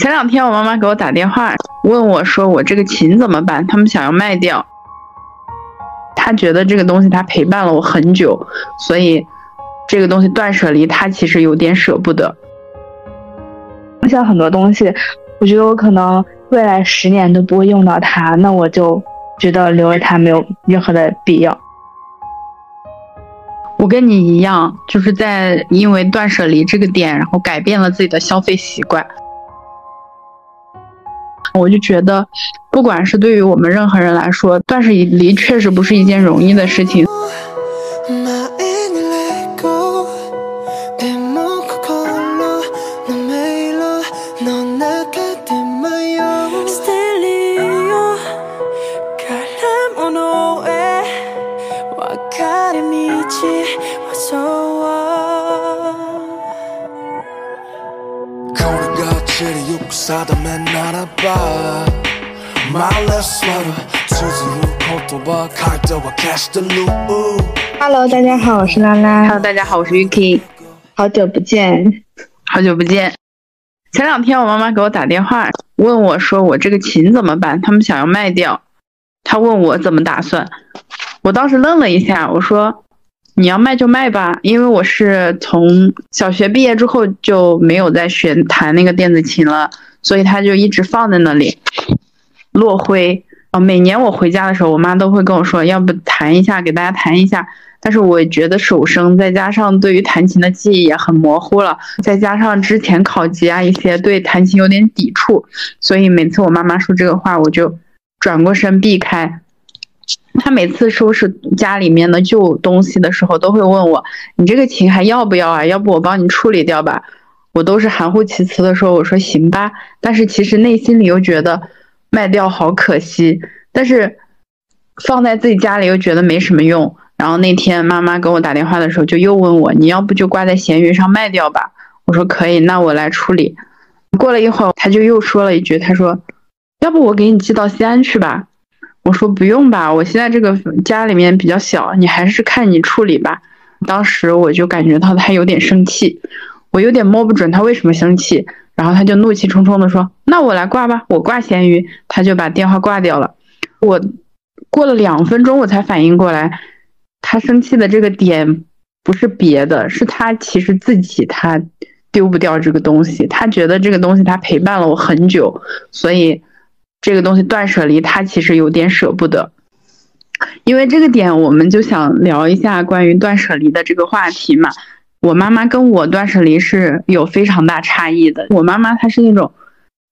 前两天我妈妈给我打电话，问我说我这个琴怎么办？他们想要卖掉。他觉得这个东西他陪伴了我很久，所以这个东西断舍离，他其实有点舍不得。像很多东西，我觉得我可能未来十年都不会用到它，那我就觉得留着它没有任何的必要。我跟你一样，就是在因为断舍离这个点，然后改变了自己的消费习惯。我就觉得，不管是对于我们任何人来说，断舍离确实不是一件容易的事情。Hello，大家好，我是拉拉。Hello，大家好，我是 Yuki。好久不见，好久不见。前两天我妈妈给我打电话，问我说我这个琴怎么办？他们想要卖掉。她问我怎么打算。我当时愣了一下，我说。你要卖就卖吧，因为我是从小学毕业之后就没有再学弹那个电子琴了，所以它就一直放在那里落灰。哦，每年我回家的时候，我妈都会跟我说，要不弹一下，给大家弹一下。但是我觉得手生，再加上对于弹琴的记忆也很模糊了，再加上之前考级啊一些，对弹琴有点抵触，所以每次我妈妈说这个话，我就转过身避开。她每次收拾家里面的旧东西的时候，都会问我：“你这个琴还要不要啊？要不我帮你处理掉吧。”我都是含糊其辞的说：“我说行吧。”但是其实内心里又觉得卖掉好可惜，但是放在自己家里又觉得没什么用。然后那天妈妈给我打电话的时候，就又问我：“你要不就挂在闲鱼上卖掉吧？”我说：“可以，那我来处理。”过了一会儿，他就又说了一句：“他说，要不我给你寄到西安去吧。”我说不用吧，我现在这个家里面比较小，你还是看你处理吧。当时我就感觉到他有点生气，我有点摸不准他为什么生气，然后他就怒气冲冲的说：“那我来挂吧，我挂咸鱼。”他就把电话挂掉了。我过了两分钟我才反应过来，他生气的这个点不是别的，是他其实自己他丢不掉这个东西，他觉得这个东西他陪伴了我很久，所以。这个东西断舍离，他其实有点舍不得，因为这个点，我们就想聊一下关于断舍离的这个话题嘛。我妈妈跟我断舍离是有非常大差异的。我妈妈她是那种，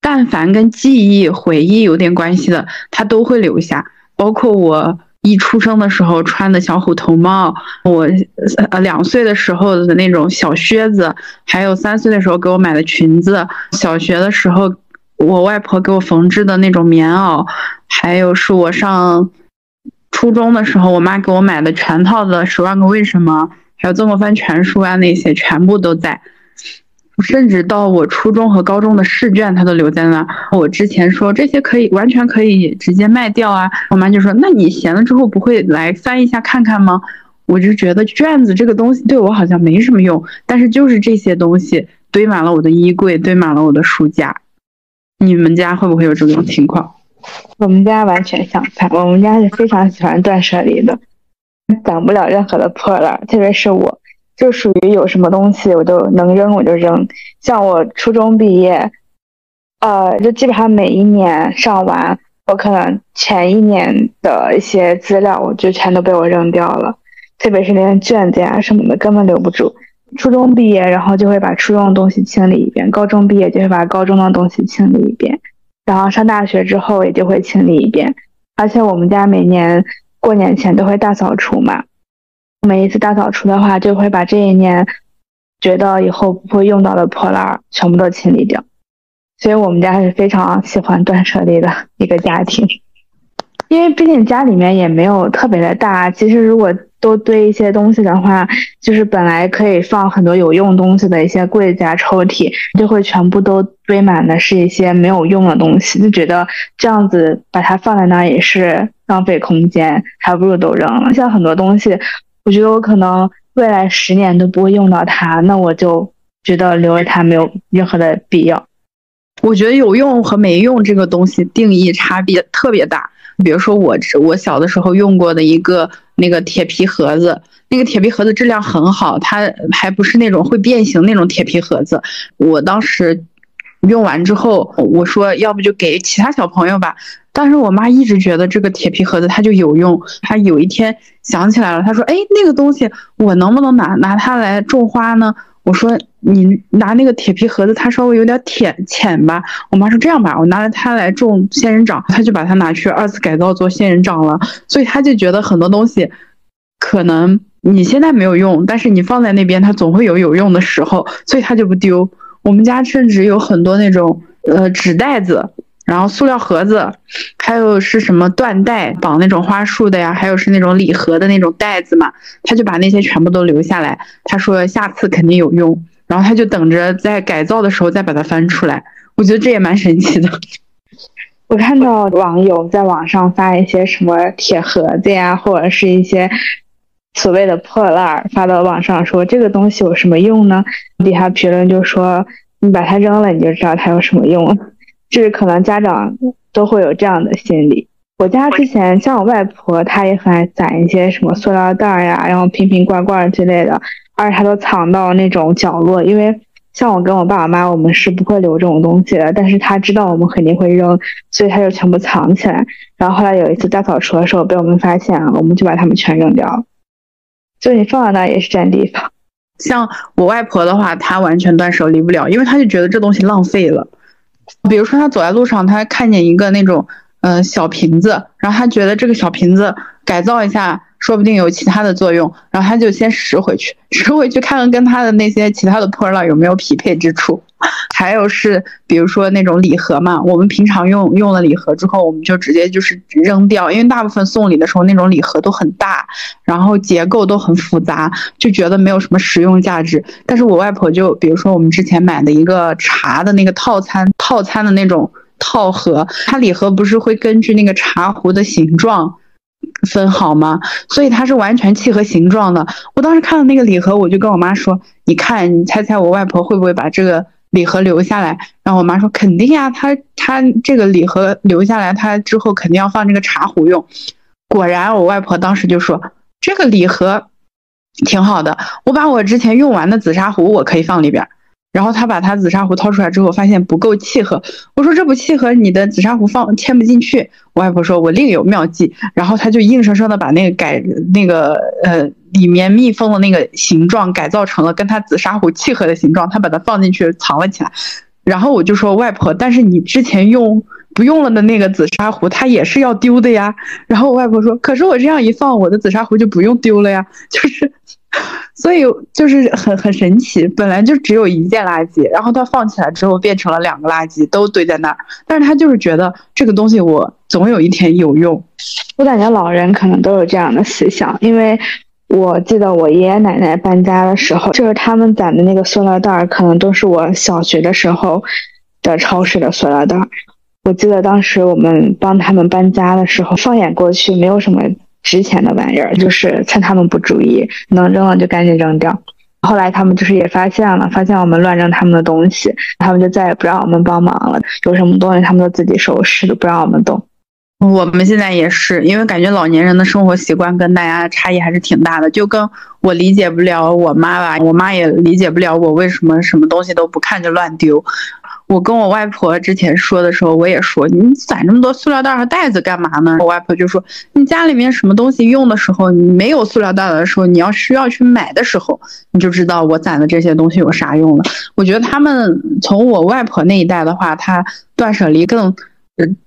但凡跟记忆、回忆有点关系的，她都会留下。包括我一出生的时候穿的小虎头帽，我呃两岁的时候的那种小靴子，还有三岁的时候给我买的裙子，小学的时候。我外婆给我缝制的那种棉袄，还有是我上初中的时候，我妈给我买的全套的《十万个为什么》，还有《曾国藩全书》啊，那些全部都在。甚至到我初中和高中的试卷，它都留在那。我之前说这些可以完全可以直接卖掉啊，我妈就说：“那你闲了之后不会来翻一下看看吗？”我就觉得卷子这个东西对我好像没什么用，但是就是这些东西堆满了我的衣柜，堆满了我的书架。你们家会不会有这种情况？我们家完全相反，我们家是非常喜欢断舍离的，攒不了任何的破烂。特别是我，就属于有什么东西我都能扔我就扔。像我初中毕业，呃，就基本上每一年上完，我可能前一年的一些资料，我就全都被我扔掉了。特别是那些卷子呀什么的，根本留不住。初中毕业，然后就会把初中的东西清理一遍；高中毕业就会把高中的东西清理一遍，然后上大学之后也就会清理一遍。而且我们家每年过年前都会大扫除嘛，每一次大扫除的话，就会把这一年觉得以后不会用到的破烂全部都清理掉。所以我们家是非常喜欢断舍离的一个家庭，因为毕竟家里面也没有特别的大。其实如果多堆一些东西的话，就是本来可以放很多有用东西的一些柜子啊、抽屉，就会全部都堆满的是一些没有用的东西，就觉得这样子把它放在那也是浪费空间，还不如都扔了。像很多东西，我觉得我可能未来十年都不会用到它，那我就觉得留着它没有任何的必要。我觉得有用和没用这个东西定义差别特别大。比如说我我小的时候用过的一个那个铁皮盒子，那个铁皮盒子质量很好，它还不是那种会变形那种铁皮盒子。我当时用完之后，我说要不就给其他小朋友吧。但是我妈一直觉得这个铁皮盒子它就有用。她有一天想起来了，她说：“哎，那个东西我能不能拿拿它来种花呢？”我说：“你拿那个铁皮盒子，它稍微有点浅浅吧。”我妈说：“这样吧，我拿着它来种仙人掌。”她就把它拿去二次改造做仙人掌了。所以她就觉得很多东西可能你现在没有用，但是你放在那边，它总会有有用的时候，所以她就不丢。我们家甚至有很多那种呃纸袋子。然后塑料盒子，还有是什么缎带绑那种花束的呀？还有是那种礼盒的那种袋子嘛？他就把那些全部都留下来。他说下次肯定有用，然后他就等着在改造的时候再把它翻出来。我觉得这也蛮神奇的。我看到网友在网上发一些什么铁盒子呀，或者是一些所谓的破烂儿发到网上，说这个东西有什么用呢？底下评论就说你把它扔了，你就知道它有什么用了。就是可能家长都会有这样的心理。我家之前像我外婆，她也很爱攒一些什么塑料袋呀，然后瓶瓶罐罐之类的，而且她都藏到那种角落。因为像我跟我爸我妈，我们是不会留这种东西的，但是她知道我们肯定会扔，所以她就全部藏起来。然后后来有一次大扫除的时候被我们发现了，我们就把它们全扔掉了。就你放在那也是占地方。像我外婆的话，她完全断舍离不了，因为她就觉得这东西浪费了。比如说，他走在路上，他看见一个那种，嗯，小瓶子，然后他觉得这个小瓶子改造一下。说不定有其他的作用，然后他就先拾回去，拾回去看看跟他的那些其他的破烂有没有匹配之处。还有是，比如说那种礼盒嘛，我们平常用用了礼盒之后，我们就直接就是扔掉，因为大部分送礼的时候那种礼盒都很大，然后结构都很复杂，就觉得没有什么实用价值。但是我外婆就，比如说我们之前买的一个茶的那个套餐，套餐的那种套盒，它礼盒不是会根据那个茶壶的形状。分好吗？所以它是完全契合形状的。我当时看到那个礼盒，我就跟我妈说：“你看，你猜猜我外婆会不会把这个礼盒留下来？”然后我妈说：“肯定呀，她她这个礼盒留下来，她之后肯定要放这个茶壶用。”果然，我外婆当时就说：“这个礼盒挺好的，我把我之前用完的紫砂壶我可以放里边。”然后他把他紫砂壶掏出来之后，发现不够契合。我说这不契合，你的紫砂壶放嵌不进去。我外婆说，我另有妙计。然后他就硬生生的把那个改那个呃里面密封的那个形状改造成了跟他紫砂壶契合的形状，他把它放进去藏了起来。然后我就说外婆，但是你之前用不用了的那个紫砂壶，它也是要丢的呀。然后我外婆说，可是我这样一放，我的紫砂壶就不用丢了呀，就是。所以就是很很神奇，本来就只有一件垃圾，然后它放起来之后变成了两个垃圾，都堆在那儿。但是他就是觉得这个东西我总有一天有用。我感觉老人可能都有这样的思想，因为我记得我爷爷奶奶搬家的时候，就是他们攒的那个塑料袋儿，可能都是我小学的时候的超市的塑料袋儿。我记得当时我们帮他们搬家的时候，放眼过去没有什么。值钱的玩意儿，就是趁他们不注意，能扔了就赶紧扔掉。后来他们就是也发现了，发现我们乱扔他们的东西，他们就再也不让我们帮忙了。有什么东西他们都自己收拾，都不让我们动。我们现在也是，因为感觉老年人的生活习惯跟大家差异还是挺大的，就跟我理解不了我妈吧，我妈也理解不了我为什么什么东西都不看就乱丢。我跟我外婆之前说的时候，我也说你攒这么多塑料袋和袋子干嘛呢？我外婆就说你家里面什么东西用的时候，你没有塑料袋的时候，你要需要去买的时候，你就知道我攒的这些东西有啥用了。我觉得他们从我外婆那一代的话，他断舍离更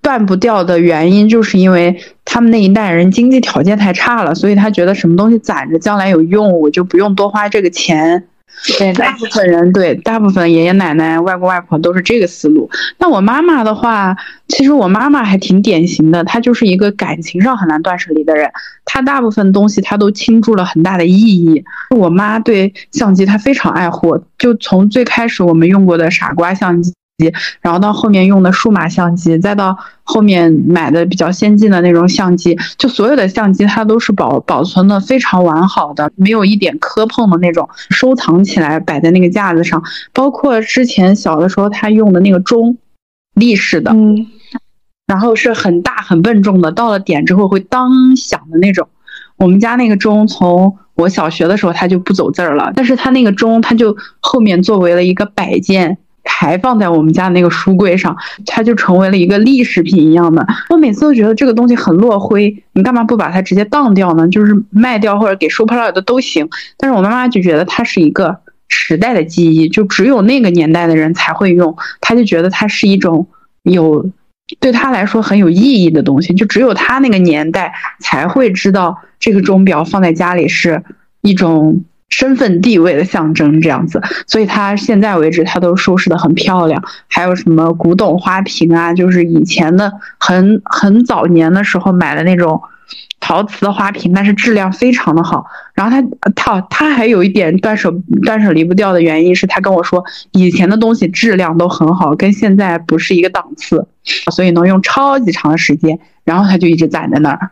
断不掉的原因，就是因为他们那一代人经济条件太差了，所以他觉得什么东西攒着将来有用，我就不用多花这个钱。对，大部分人对大部分爷爷奶奶、外公外婆都是这个思路。那我妈妈的话，其实我妈妈还挺典型的，她就是一个感情上很难断舍离的人。她大部分东西她都倾注了很大的意义。我妈对相机她非常爱护，就从最开始我们用过的傻瓜相机。然后到后面用的数码相机，再到后面买的比较先进的那种相机，就所有的相机它都是保保存的非常完好的，没有一点磕碰的那种，收藏起来摆在那个架子上。包括之前小的时候他用的那个钟，立式的，嗯，然后是很大很笨重的，到了点之后会当响的那种。我们家那个钟从我小学的时候它就不走字儿了，但是它那个钟它就后面作为了一个摆件。还放在我们家那个书柜上，它就成为了一个历史品一样的。我每次都觉得这个东西很落灰，你干嘛不把它直接当掉呢？就是卖掉或者给收破烂的都行。但是我妈妈就觉得它是一个时代的记忆，就只有那个年代的人才会用，她就觉得它是一种有对她来说很有意义的东西，就只有她那个年代才会知道这个钟表放在家里是一种。身份地位的象征，这样子，所以他现在为止，他都收拾的很漂亮。还有什么古董花瓶啊，就是以前的很很早年的时候买的那种陶瓷的花瓶，但是质量非常的好。然后他他他还有一点断舍断舍离不掉的原因是他跟我说，以前的东西质量都很好，跟现在不是一个档次，所以能用超级长的时间。然后他就一直攒在那儿。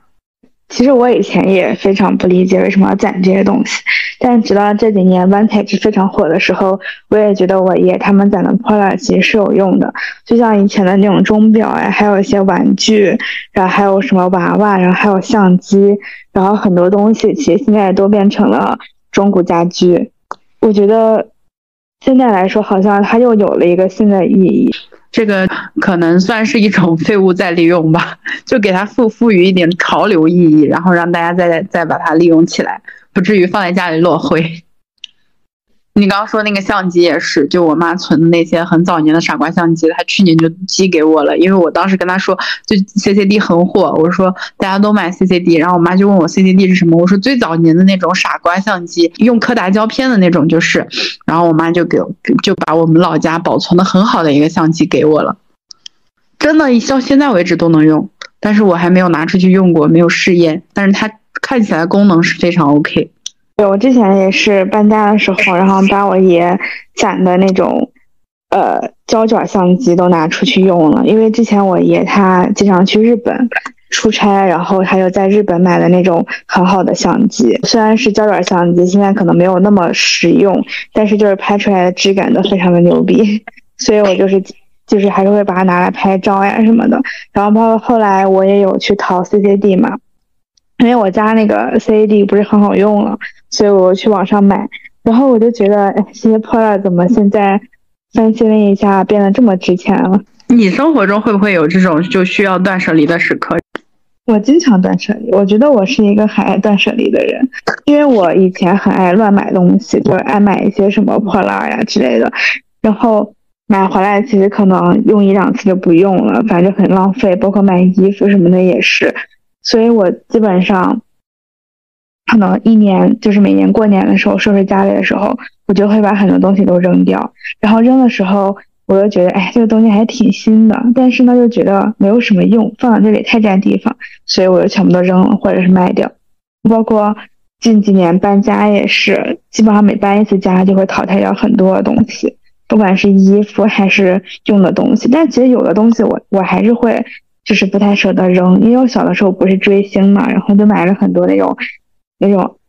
其实我以前也非常不理解为什么要攒这些东西，但直到这几年 Vintage 非常火的时候，我也觉得我爷他们攒的破烂其实是有用的。就像以前的那种钟表呀，还有一些玩具，然后还有什么娃娃，然后还有相机，然后很多东西其实现在都变成了中古家居。我觉得现在来说，好像它又有了一个新的意义。这个可能算是一种 废物再利用吧，就给它赋赋予一点潮流意义，然后让大家再再把它利用起来，不至于放在家里落灰。你刚刚说那个相机也是，就我妈存的那些很早年的傻瓜相机，她去年就寄给我了。因为我当时跟她说，就 CCD 很火，我说大家都买 CCD，然后我妈就问我 CCD 是什么，我说最早年的那种傻瓜相机，用柯达胶片的那种就是。然后我妈就给就把我们老家保存的很好的一个相机给我了，真的到现在为止都能用，但是我还没有拿出去用过，没有试验，但是它看起来功能是非常 OK。对，我之前也是搬家的时候，然后把我爷攒的那种，呃，胶卷相机都拿出去用了。因为之前我爷他经常去日本出差，然后他又在日本买的那种很好的相机，虽然是胶卷相机，现在可能没有那么实用，但是就是拍出来的质感都非常的牛逼。所以我就是就是还是会把它拿来拍照呀什么的。然后包括后来我也有去淘 CCD 嘛。因为我家那个 CAD 不是很好用了，所以我去网上买，然后我就觉得，哎，这些破烂怎么现在翻新了一下变得这么值钱了？你生活中会不会有这种就需要断舍离的时刻？我经常断舍离，我觉得我是一个很爱断舍离的人，因为我以前很爱乱买东西，就是爱买一些什么破烂呀之类的，然后买回来其实可能用一两次就不用了，反正很浪费，包括买衣服什么的也是。所以我基本上可能一年就是每年过年的时候收拾家里的时候，我就会把很多东西都扔掉。然后扔的时候，我又觉得，哎，这个东西还挺新的，但是呢，又觉得没有什么用，放在这里太占地方，所以我就全部都扔了或者是卖掉。包括近几年搬家也是，基本上每搬一次家就会淘汰掉很多东西，不管是衣服还是用的东西。但其实有的东西我我还是会。就是不太舍得扔，因为我小的时候不是追星嘛，然后就买了很多那种那种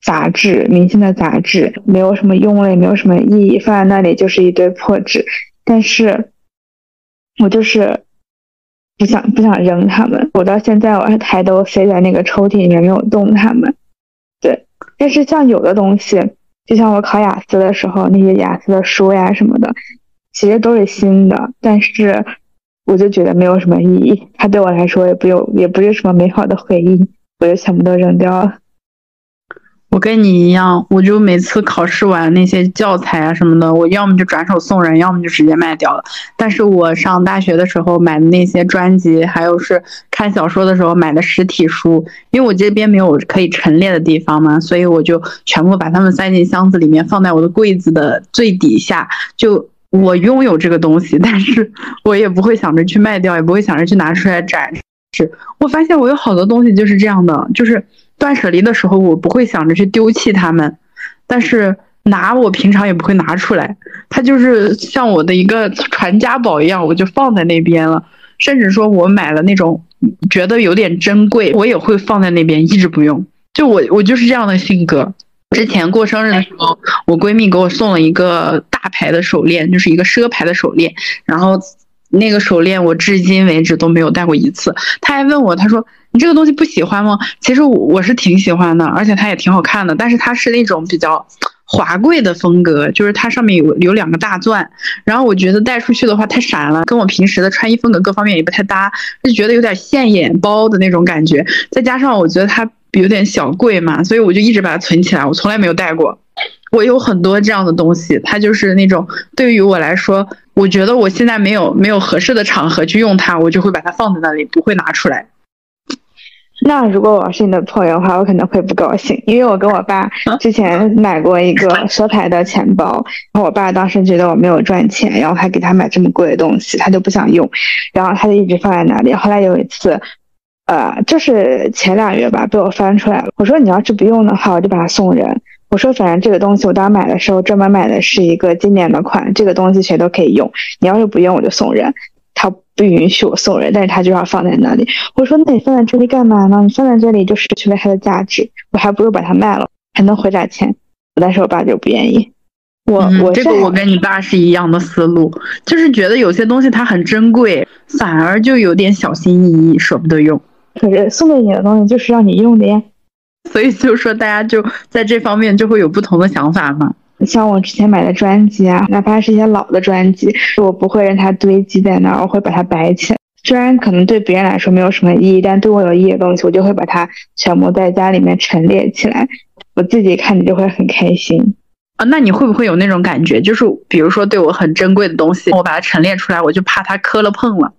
杂志，明星的杂志，没有什么用了，也没有什么意义，放在那里就是一堆破纸。但是，我就是不想不想扔它们，我到现在我还抬头塞在那个抽屉里面没有动它们。对，但是像有的东西，就像我考雅思的时候那些雅思的书呀什么的，其实都是新的，但是。我就觉得没有什么意义，它对我来说也不有，也不是什么美好的回忆，我就全部都扔掉了。我跟你一样，我就每次考试完那些教材啊什么的，我要么就转手送人，要么就直接卖掉了。但是我上大学的时候买的那些专辑，还有是看小说的时候买的实体书，因为我这边没有可以陈列的地方嘛，所以我就全部把它们塞进箱子里面，放在我的柜子的最底下，就。我拥有这个东西，但是我也不会想着去卖掉，也不会想着去拿出来展示。我发现我有好多东西就是这样的，就是断舍离的时候，我不会想着去丢弃它们，但是拿我平常也不会拿出来，它就是像我的一个传家宝一样，我就放在那边了。甚至说我买了那种觉得有点珍贵，我也会放在那边一直不用。就我我就是这样的性格。之前过生日的时候，我闺蜜给我送了一个大牌的手链，就是一个奢牌的手链。然后那个手链我至今为止都没有戴过一次。他还问我，他说你这个东西不喜欢吗？其实我我是挺喜欢的，而且它也挺好看的，但是它是那种比较。华贵的风格，就是它上面有有两个大钻，然后我觉得戴出去的话太闪了，跟我平时的穿衣风格各方面也不太搭，就觉得有点现眼包的那种感觉。再加上我觉得它有点小贵嘛，所以我就一直把它存起来，我从来没有戴过。我有很多这样的东西，它就是那种对于我来说，我觉得我现在没有没有合适的场合去用它，我就会把它放在那里，不会拿出来。那如果我是你的朋友的话，我可能会不高兴，因为我跟我爸之前买过一个蛇牌的钱包，然后我爸当时觉得我没有赚钱，然后还给他买这么贵的东西，他就不想用，然后他就一直放在那里。后来有一次，呃，就是前两月吧，被我翻出来了。我说你要是不用的话，我就把它送人。我说反正这个东西我当时买的时候专门买的是一个经典的款，这个东西谁都可以用。你要是不用，我就送人。他不允许我送人，但是他就要放在那里。我说：“那你放在这里干嘛呢？你放在这里就失去了它的价值，我还不如把它卖了，还能回点钱。”但是我爸就不愿意。我我这个我跟你爸是一样的思路，就是觉得有些东西它很珍贵，反而就有点小心翼翼，舍不得用。可是送给你的东西就是让你用的呀，所以就说大家就在这方面就会有不同的想法嘛。像我之前买的专辑啊，哪怕是一些老的专辑，我不会让它堆积在那儿，我会把它摆起来。虽然可能对别人来说没有什么意义，但对我有意义的东西，我就会把它全部在家里面陈列起来。我自己看着就会很开心啊。那你会不会有那种感觉，就是比如说对我很珍贵的东西，我把它陈列出来，我就怕它磕了碰了。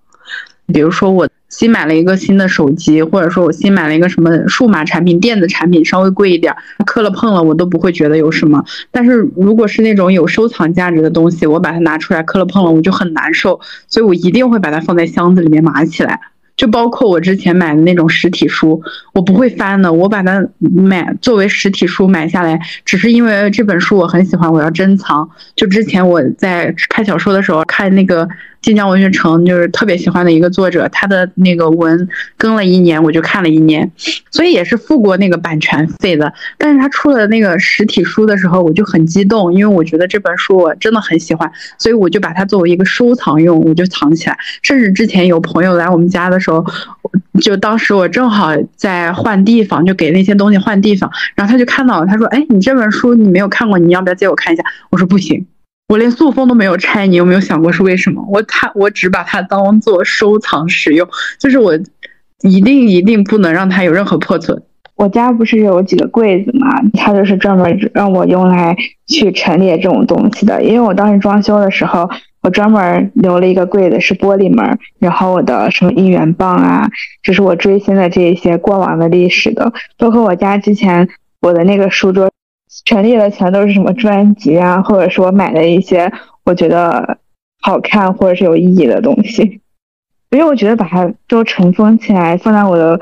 比如说我。新买了一个新的手机，或者说我新买了一个什么数码产品、电子产品，稍微贵一点，磕了碰了我都不会觉得有什么。但是如果是那种有收藏价值的东西，我把它拿出来磕了碰了，我就很难受，所以我一定会把它放在箱子里面码起来。就包括我之前买的那种实体书，我不会翻的，我把它买作为实体书买下来，只是因为这本书我很喜欢，我要珍藏。就之前我在看小说的时候，看那个。晋江文学城就是特别喜欢的一个作者，他的那个文更了一年，我就看了一年，所以也是付过那个版权费的。但是他出了那个实体书的时候，我就很激动，因为我觉得这本书我真的很喜欢，所以我就把它作为一个收藏用，我就藏起来。甚至之前有朋友来我们家的时候，就当时我正好在换地方，就给那些东西换地方，然后他就看到了，他说：“哎，你这本书你没有看过，你要不要借我看一下？”我说：“不行。”我连塑封都没有拆，你有没有想过是为什么？我它我只把它当做收藏使用，就是我一定一定不能让它有任何破损。我家不是有几个柜子嘛，它就是专门让我用来去陈列这种东西的。因为我当时装修的时候，我专门留了一个柜子是玻璃门，然后我的什么应援棒啊，就是我追星的这一些过往的历史的，包括我家之前我的那个书桌。陈列的全都是什么专辑啊，或者说买的一些我觉得好看或者是有意义的东西，因为我觉得把它都尘封起来放在我的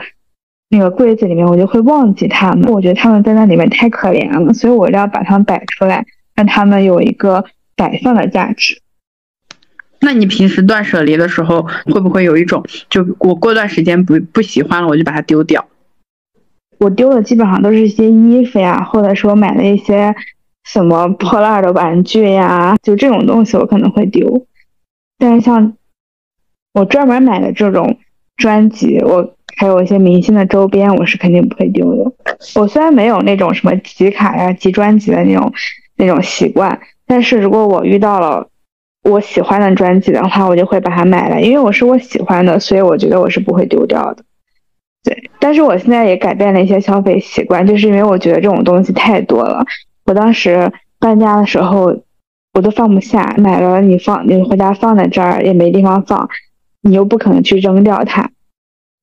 那个柜子里面，我就会忘记它们。我觉得他们在那里面太可怜了，所以我要把它们摆出来，让他们有一个摆放的价值。那你平时断舍离的时候，会不会有一种就我过段时间不不喜欢了，我就把它丢掉？我丢的基本上都是一些衣服呀，或者说买了一些什么破烂的玩具呀，就这种东西我可能会丢。但是像我专门买的这种专辑，我还有一些明星的周边，我是肯定不会丢的。我虽然没有那种什么集卡呀、集专辑的那种那种习惯，但是如果我遇到了我喜欢的专辑的话，我就会把它买来，因为我是我喜欢的，所以我觉得我是不会丢掉的。对，但是我现在也改变了一些消费习惯，就是因为我觉得这种东西太多了。我当时搬家的时候，我都放不下，买了你放你回家放在这儿也没地方放，你又不可能去扔掉它，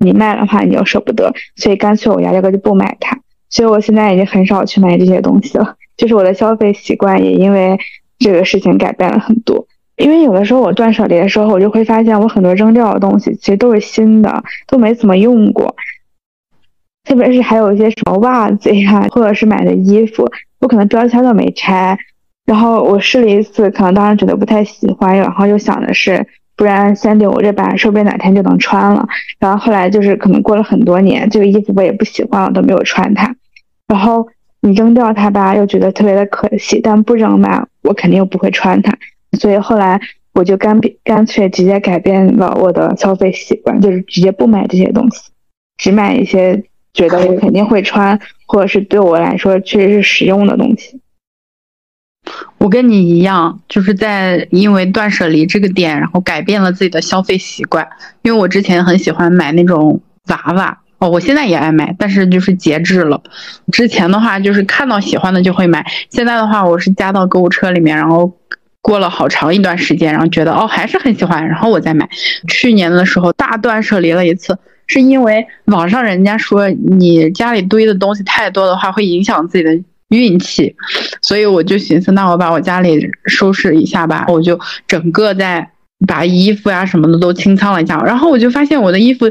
你卖的话你又舍不得，所以干脆我压根就不买它。所以我现在已经很少去买这些东西了，就是我的消费习惯也因为这个事情改变了很多。因为有的时候我断舍离的时候，我就会发现我很多扔掉的东西其实都是新的，都没怎么用过。特别是还有一些什么袜子呀，或者是买的衣服，我可能标签都没拆。然后我试了一次，可能当时觉得不太喜欢，然后又想的是，不然先留着吧，说不定哪天就能穿了。然后后来就是可能过了很多年，这个衣服我也不喜欢了，都没有穿它。然后你扔掉它吧，又觉得特别的可惜；但不扔吧，我肯定又不会穿它。所以后来我就干干脆直接改变了我的消费习惯，就是直接不买这些东西，只买一些觉得我肯定会穿，或者是对我来说确实是实用的东西。我跟你一样，就是在因为断舍离这个点，然后改变了自己的消费习惯。因为我之前很喜欢买那种娃娃哦，我现在也爱买，但是就是节制了。之前的话就是看到喜欢的就会买，现在的话我是加到购物车里面，然后过了好长一段时间，然后觉得哦还是很喜欢，然后我再买。去年的时候大断舍离了一次，是因为网上人家说你家里堆的东西太多的话会影响自己的。运气，所以我就寻思，那我把我家里收拾一下吧。我就整个在把衣服呀什么的都清仓了一下，然后我就发现我的衣服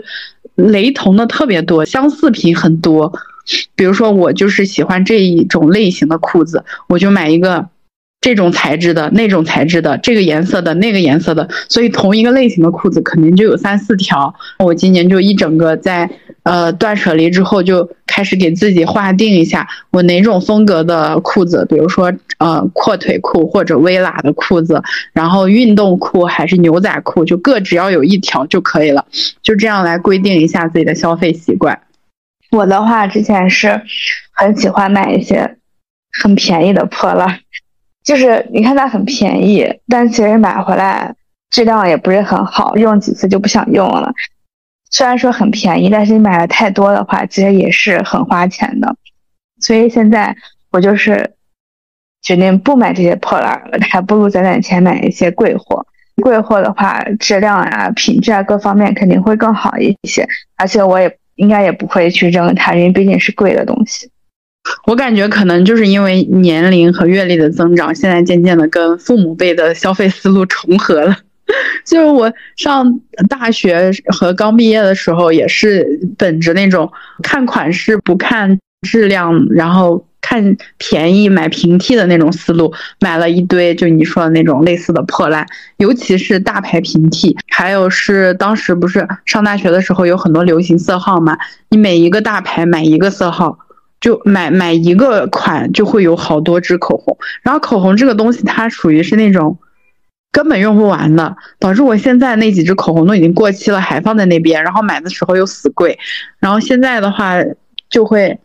雷同的特别多，相似品很多。比如说，我就是喜欢这一种类型的裤子，我就买一个。这种材质的、那种材质的、这个颜色的、那个颜色的，所以同一个类型的裤子肯定就有三四条。我今年就一整个在呃断舍离之后，就开始给自己划定一下，我哪种风格的裤子，比如说呃阔腿裤或者微喇的裤子，然后运动裤还是牛仔裤，就各只要有一条就可以了。就这样来规定一下自己的消费习惯。我的话之前是很喜欢买一些很便宜的破烂。就是你看它很便宜，但其实买回来质量也不是很好，用几次就不想用了。虽然说很便宜，但是你买的太多的话，其实也是很花钱的。所以现在我就是决定不买这些破烂了，还不如攒攒钱买一些贵货。贵货的话，质量啊、品质啊各方面肯定会更好一些，而且我也应该也不会去扔它，因为毕竟是贵的东西。我感觉可能就是因为年龄和阅历的增长，现在渐渐的跟父母辈的消费思路重合了。就是我上大学和刚毕业的时候，也是本着那种看款式不看质量，然后看便宜买平替的那种思路，买了一堆就你说的那种类似的破烂，尤其是大牌平替，还有是当时不是上大学的时候有很多流行色号嘛，你每一个大牌买一个色号。就买买一个款就会有好多支口红，然后口红这个东西它属于是那种根本用不完的，导致我现在那几支口红都已经过期了，还放在那边，然后买的时候又死贵，然后现在的话就会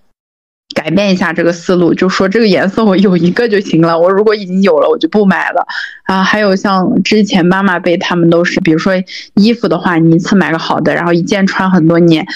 改变一下这个思路，就说这个颜色我有一个就行了，我如果已经有了我就不买了啊。还有像之前妈妈辈他们都是，比如说衣服的话，你一次买个好的，然后一件穿很多年。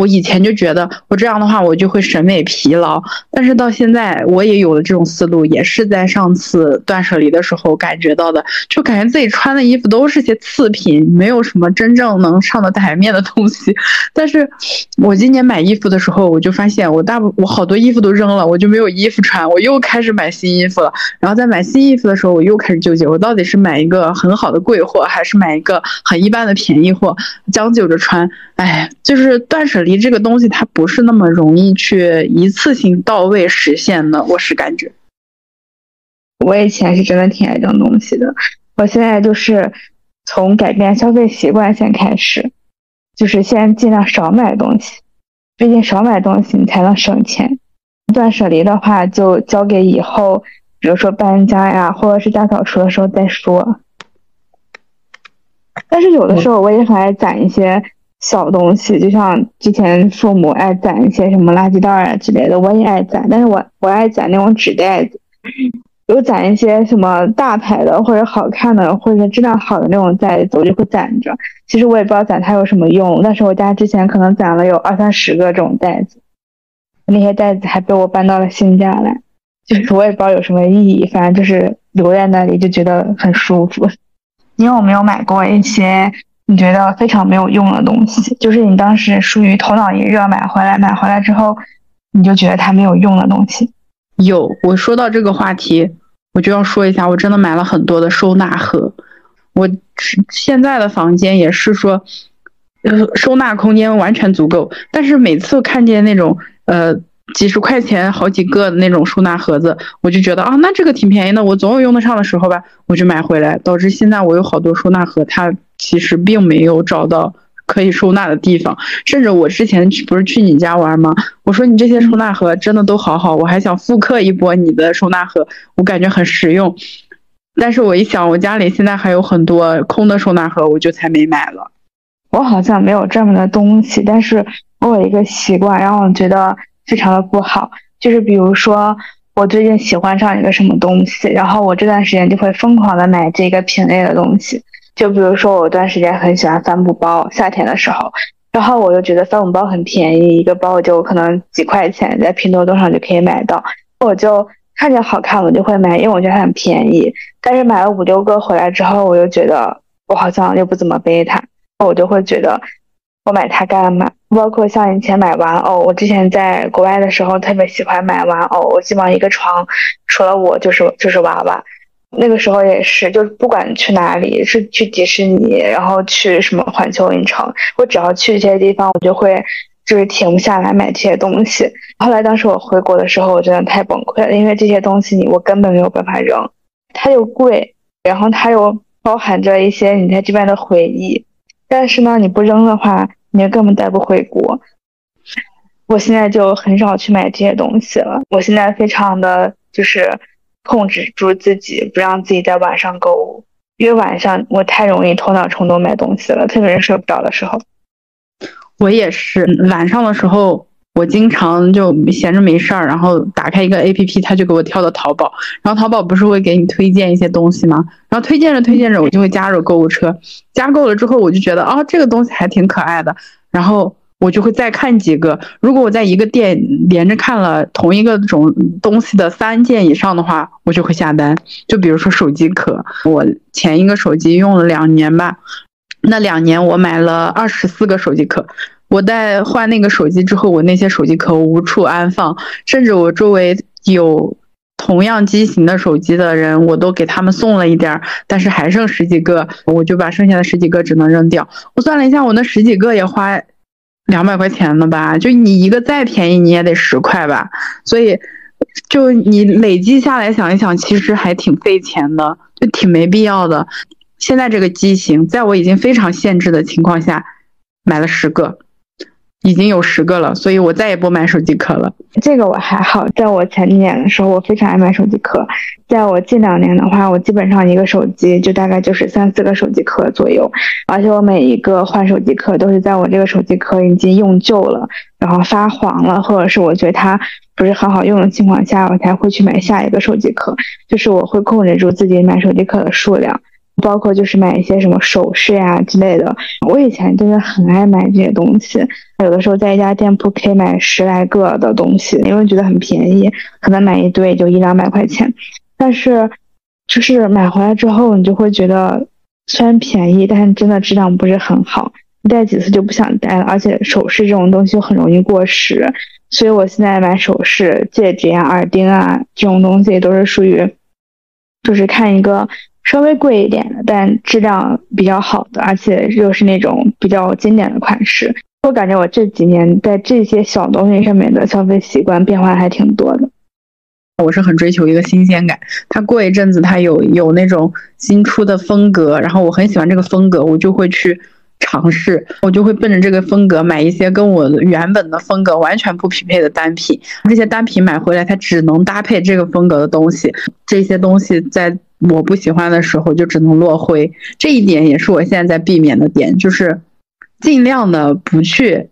我以前就觉得我这样的话我就会审美疲劳，但是到现在我也有了这种思路，也是在上次断舍离的时候感觉到的，就感觉自己穿的衣服都是些次品，没有什么真正能上的台面的东西。但是我今年买衣服的时候，我就发现我大部我好多衣服都扔了，我就没有衣服穿，我又开始买新衣服了。然后在买新衣服的时候，我又开始纠结，我到底是买一个很好的贵货，还是买一个很一般的便宜货，将就着穿。哎，就是断舍离。离这个东西，它不是那么容易去一次性到位实现的，我是感觉。我以前是真的挺爱扔东西的，我现在就是从改变消费习惯先开始，就是先尽量少买东西，毕竟少买东西你才能省钱。断舍离的话，就交给以后，比如说搬家呀，或者是大扫除的时候再说。但是有的时候我也很爱攒一些。小东西，就像之前父母爱攒一些什么垃圾袋啊之类的，我也爱攒，但是我我爱攒那种纸袋子，有攒一些什么大牌的或者好看的或者质量好的那种袋子，我就会攒着。其实我也不知道攒它有什么用，但是我家之前可能攒了有二三十个这种袋子，那些袋子还被我搬到了新家来，就是我也不知道有什么意义，反正就是留在那里就觉得很舒服。你有没有买过一些？你觉得非常没有用的东西，就是你当时属于头脑一热买回来，买回来之后，你就觉得它没有用的东西。有，我说到这个话题，我就要说一下，我真的买了很多的收纳盒。我现在的房间也是说，呃，收纳空间完全足够，但是每次看见那种呃几十块钱好几个的那种收纳盒子，我就觉得啊，那这个挺便宜的，我总有用得上的时候吧，我就买回来，导致现在我有好多收纳盒，它。其实并没有找到可以收纳的地方，甚至我之前去不是去你家玩吗？我说你这些收纳盒真的都好好，我还想复刻一波你的收纳盒，我感觉很实用。但是我一想，我家里现在还有很多空的收纳盒，我就才没买了。我好像没有这么的东西，但是我有一个习惯，让我觉得非常的不好，就是比如说我最近喜欢上一个什么东西，然后我这段时间就会疯狂的买这个品类的东西。就比如说我有段时间很喜欢帆布包，夏天的时候，然后我就觉得帆布包很便宜，一个包就可能几块钱，在拼多多上就可以买到，我就看见好看我就会买，因为我觉得它很便宜。但是买了五六个回来之后，我又觉得我好像又不怎么背它。我就会觉得，我买它干嘛？包括像以前买玩偶，我之前在国外的时候特别喜欢买玩偶，我基本上一个床除了我就是就是娃娃。那个时候也是，就是不管去哪里，是去迪士尼，然后去什么环球影城，我只要去这些地方，我就会就是停不下来买这些东西。后来当时我回国的时候，我真的太崩溃了，因为这些东西你我根本没有办法扔，它又贵，然后它又包含着一些你在这边的回忆。但是呢，你不扔的话，你根本带不回国。我现在就很少去买这些东西了。我现在非常的就是控制住自己，不让自己在晚上购物，因为晚上我太容易头脑冲动买东西了，特别是睡不着的时候。我也是晚上的时候。我经常就闲着没事儿，然后打开一个 A P P，他就给我跳到淘宝，然后淘宝不是会给你推荐一些东西吗？然后推荐着推荐着，我就会加入购物车，加购了之后，我就觉得哦，这个东西还挺可爱的，然后我就会再看几个。如果我在一个店连着看了同一个种东西的三件以上的话，我就会下单。就比如说手机壳，我前一个手机用了两年吧，那两年我买了二十四个手机壳。我在换那个手机之后，我那些手机壳无处安放，甚至我周围有同样机型的手机的人，我都给他们送了一点儿，但是还剩十几个，我就把剩下的十几个只能扔掉。我算了一下，我那十几个也花两百块钱的吧？就你一个再便宜，你也得十块吧？所以，就你累计下来想一想，其实还挺费钱的，就挺没必要的。现在这个机型，在我已经非常限制的情况下，买了十个。已经有十个了，所以我再也不买手机壳了。这个我还好，在我前几年的时候，我非常爱买手机壳。在我近两年的话，我基本上一个手机就大概就是三四个手机壳左右，而且我每一个换手机壳都是在我这个手机壳已经用旧了，然后发黄了，或者是我觉得它不是很好用的情况下，我才会去买下一个手机壳。就是我会控制住自己买手机壳的数量。包括就是买一些什么首饰呀之类的，我以前真的很爱买这些东西。有的时候在一家店铺可以买十来个的东西，因为觉得很便宜，可能买一堆就一两百块钱。但是，就是买回来之后，你就会觉得虽然便宜，但是真的质量不是很好，戴几次就不想戴了。而且首饰这种东西又很容易过时，所以我现在买首饰、戒指呀、耳钉啊这种东西都是属于，就是看一个。稍微贵一点的，但质量比较好的，而且又是那种比较经典的款式。我感觉我这几年在这些小东西上面的消费习惯变化还挺多的。我是很追求一个新鲜感，它过一阵子它有有那种新出的风格，然后我很喜欢这个风格，我就会去。尝试，我就会奔着这个风格买一些跟我原本的风格完全不匹配的单品。这些单品买回来，它只能搭配这个风格的东西。这些东西在我不喜欢的时候就只能落灰。这一点也是我现在在避免的点，就是尽量的不去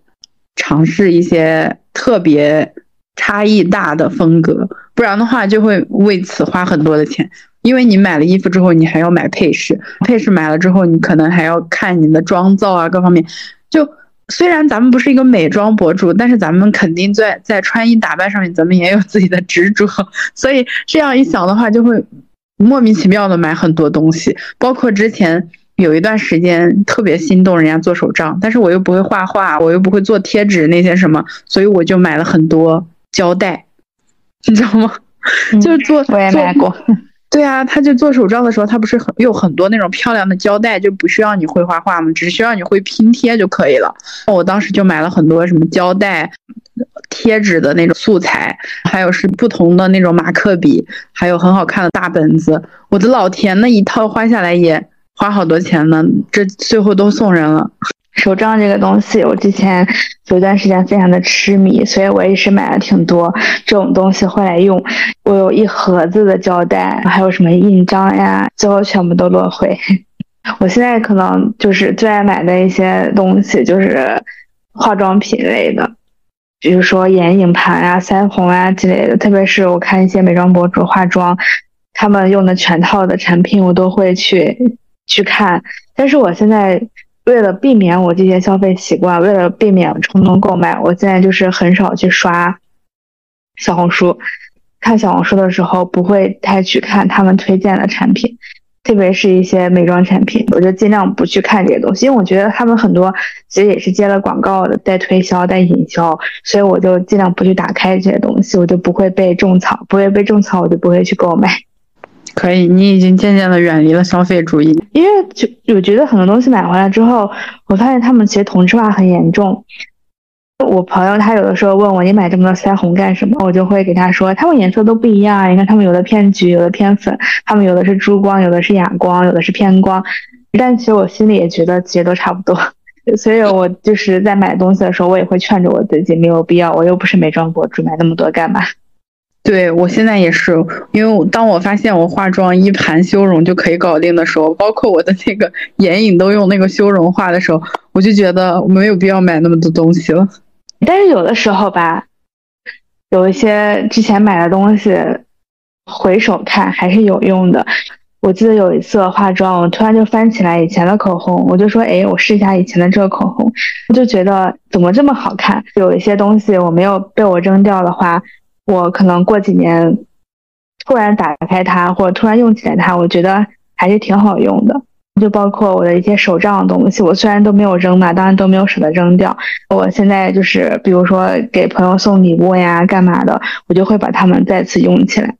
尝试一些特别差异大的风格，不然的话就会为此花很多的钱。因为你买了衣服之后，你还要买配饰，配饰买了之后，你可能还要看你的妆造啊，各方面。就虽然咱们不是一个美妆博主，但是咱们肯定在在穿衣打扮上面，咱们也有自己的执着。所以这样一想的话，就会莫名其妙的买很多东西。包括之前有一段时间特别心动人家做手账，但是我又不会画画，我又不会做贴纸那些什么，所以我就买了很多胶带，你知道吗？就是做我也买过。对啊，他就做手账的时候，他不是很有很多那种漂亮的胶带，就不需要你会画画嘛，只需要你会拼贴就可以了。我当时就买了很多什么胶带、贴纸的那种素材，还有是不同的那种马克笔，还有很好看的大本子。我的老天，那一套花下来也花好多钱呢，这最后都送人了。手账这个东西，我之前有一段时间非常的痴迷，所以我也是买了挺多这种东西回来用。我有一盒子的胶带，还有什么印章呀，最后全部都落灰。我现在可能就是最爱买的一些东西，就是化妆品类的，比如说眼影盘啊、腮红啊之类的。特别是我看一些美妆博主化妆，他们用的全套的产品，我都会去去看。但是我现在为了避免我这些消费习惯，为了避免冲动购买，我现在就是很少去刷小红书。看小红书的时候，不会太去看他们推荐的产品。特别是一些美妆产品，我就尽量不去看这些东西，因为我觉得他们很多其实也是接了广告的，带推销、带营销，所以我就尽量不去打开这些东西，我就不会被种草，不会被种草，我就不会去购买。可以，你已经渐渐的远离了消费主义，因为就我觉得很多东西买回来之后，我发现他们其实同质化很严重。我朋友他有的时候问我你买这么多腮红干什么？我就会给他说，他们颜色都不一样啊。你看他们有的偏橘，有的偏粉，他们有的是珠光，有的是哑光，有的是偏光。但其实我心里也觉得其实都差不多，所以我就是在买东西的时候，我也会劝着我自己，没有必要，我又不是美妆博主，买那么多干嘛？对我现在也是，因为当我发现我化妆一盘修容就可以搞定的时候，包括我的那个眼影都用那个修容画的时候，我就觉得没有必要买那么多东西了。但是有的时候吧，有一些之前买的东西，回首看还是有用的。我记得有一次化妆，我突然就翻起来以前的口红，我就说：“哎，我试一下以前的这个口红。”我就觉得怎么这么好看？有一些东西我没有被我扔掉的话，我可能过几年突然打开它，或者突然用起来它，我觉得还是挺好用的。就包括我的一些手账东西，我虽然都没有扔嘛，当然都没有舍得扔掉。我现在就是，比如说给朋友送礼物呀，干嘛的，我就会把它们再次用起来。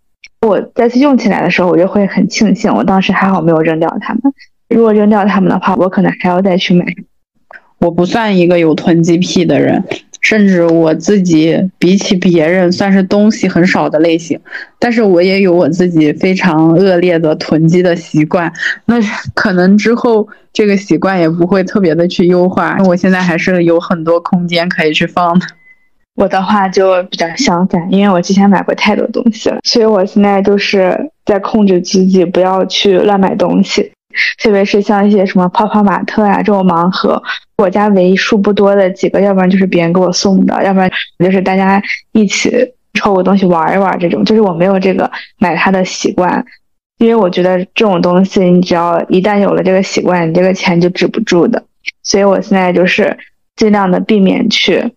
我再次用起来的时候，我就会很庆幸，我当时还好没有扔掉它们。如果扔掉它们的话，我可能还要再去买。我不算一个有囤积癖的人。甚至我自己比起别人算是东西很少的类型，但是我也有我自己非常恶劣的囤积的习惯。那可能之后这个习惯也不会特别的去优化。我现在还是有很多空间可以去放的。我的话就比较相反，因为我之前买过太多东西了，所以我现在就是在控制自己不要去乱买东西。特别是像一些什么泡泡玛特呀这种盲盒，我家为数不多的几个，要不然就是别人给我送的，要不然就是大家一起抽个东西玩一玩这种。就是我没有这个买它的习惯，因为我觉得这种东西你只要一旦有了这个习惯，你这个钱就止不住的。所以我现在就是尽量的避免去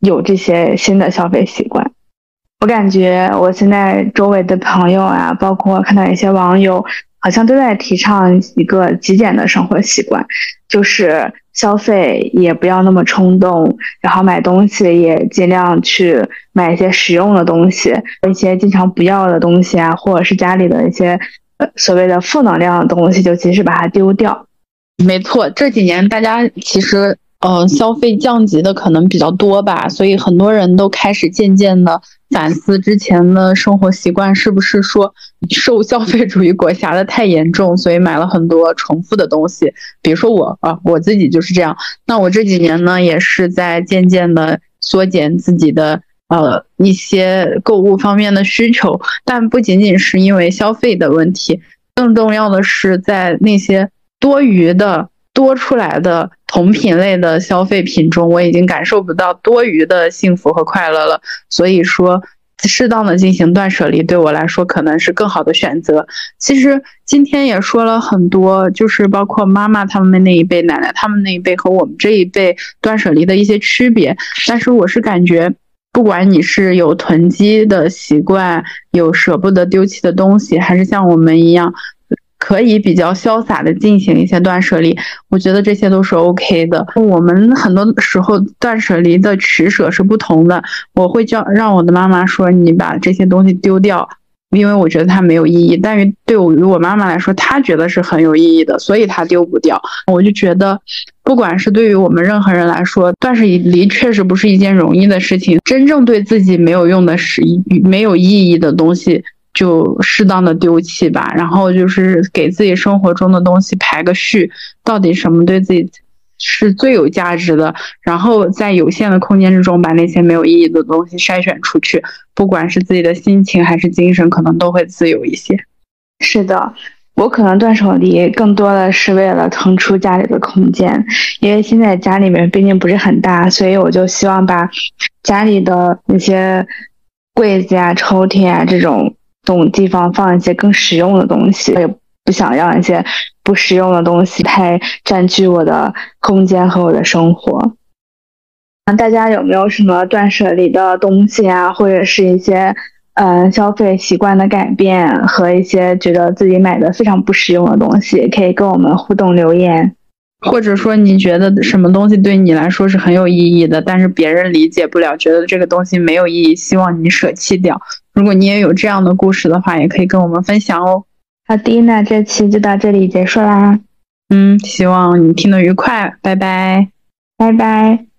有这些新的消费习惯。我感觉我现在周围的朋友啊，包括看到一些网友。好像都在提倡一个极简的生活习惯，就是消费也不要那么冲动，然后买东西也尽量去买一些实用的东西，一些经常不要的东西啊，或者是家里的一些呃所谓的负能量的东西，就及时把它丢掉。没错，这几年大家其实。呃，消费降级的可能比较多吧，所以很多人都开始渐渐的反思之前的生活习惯是不是说受消费主义裹挟的太严重，所以买了很多重复的东西。比如说我啊，我自己就是这样。那我这几年呢，也是在渐渐的缩减自己的呃一些购物方面的需求，但不仅仅是因为消费的问题，更重要的是在那些多余的。多出来的同品类的消费品中，我已经感受不到多余的幸福和快乐了。所以说，适当的进行断舍离，对我来说可能是更好的选择。其实今天也说了很多，就是包括妈妈他们那一辈、奶奶他们那一辈和我们这一辈断舍离的一些区别。但是我是感觉，不管你是有囤积的习惯，有舍不得丢弃的东西，还是像我们一样。可以比较潇洒的进行一些断舍离，我觉得这些都是 OK 的。我们很多时候断舍离的取舍是不同的，我会叫让我的妈妈说你把这些东西丢掉，因为我觉得它没有意义。但于对于我妈妈来说，她觉得是很有意义的，所以她丢不掉。我就觉得，不管是对于我们任何人来说，断舍离确实不是一件容易的事情。真正对自己没有用的、是没有意义的东西。就适当的丢弃吧，然后就是给自己生活中的东西排个序，到底什么对自己是最有价值的，然后在有限的空间之中把那些没有意义的东西筛选出去，不管是自己的心情还是精神，可能都会自由一些。是的。我可能断舍离更多的是为了腾出家里的空间，因为现在家里面毕竟不是很大，所以我就希望把家里的那些柜子呀、抽屉啊这种懂地方放一些更实用的东西，我也不想让一些不实用的东西太占据我的空间和我的生活。大家有没有什么断舍离的东西啊，或者是一些？嗯，消费习惯的改变和一些觉得自己买的非常不实用的东西，可以跟我们互动留言，或者说你觉得什么东西对你来说是很有意义的，但是别人理解不了，觉得这个东西没有意义，希望你舍弃掉。如果你也有这样的故事的话，也可以跟我们分享哦。好的，那这期就到这里结束啦。嗯，希望你听得愉快，拜拜，拜拜。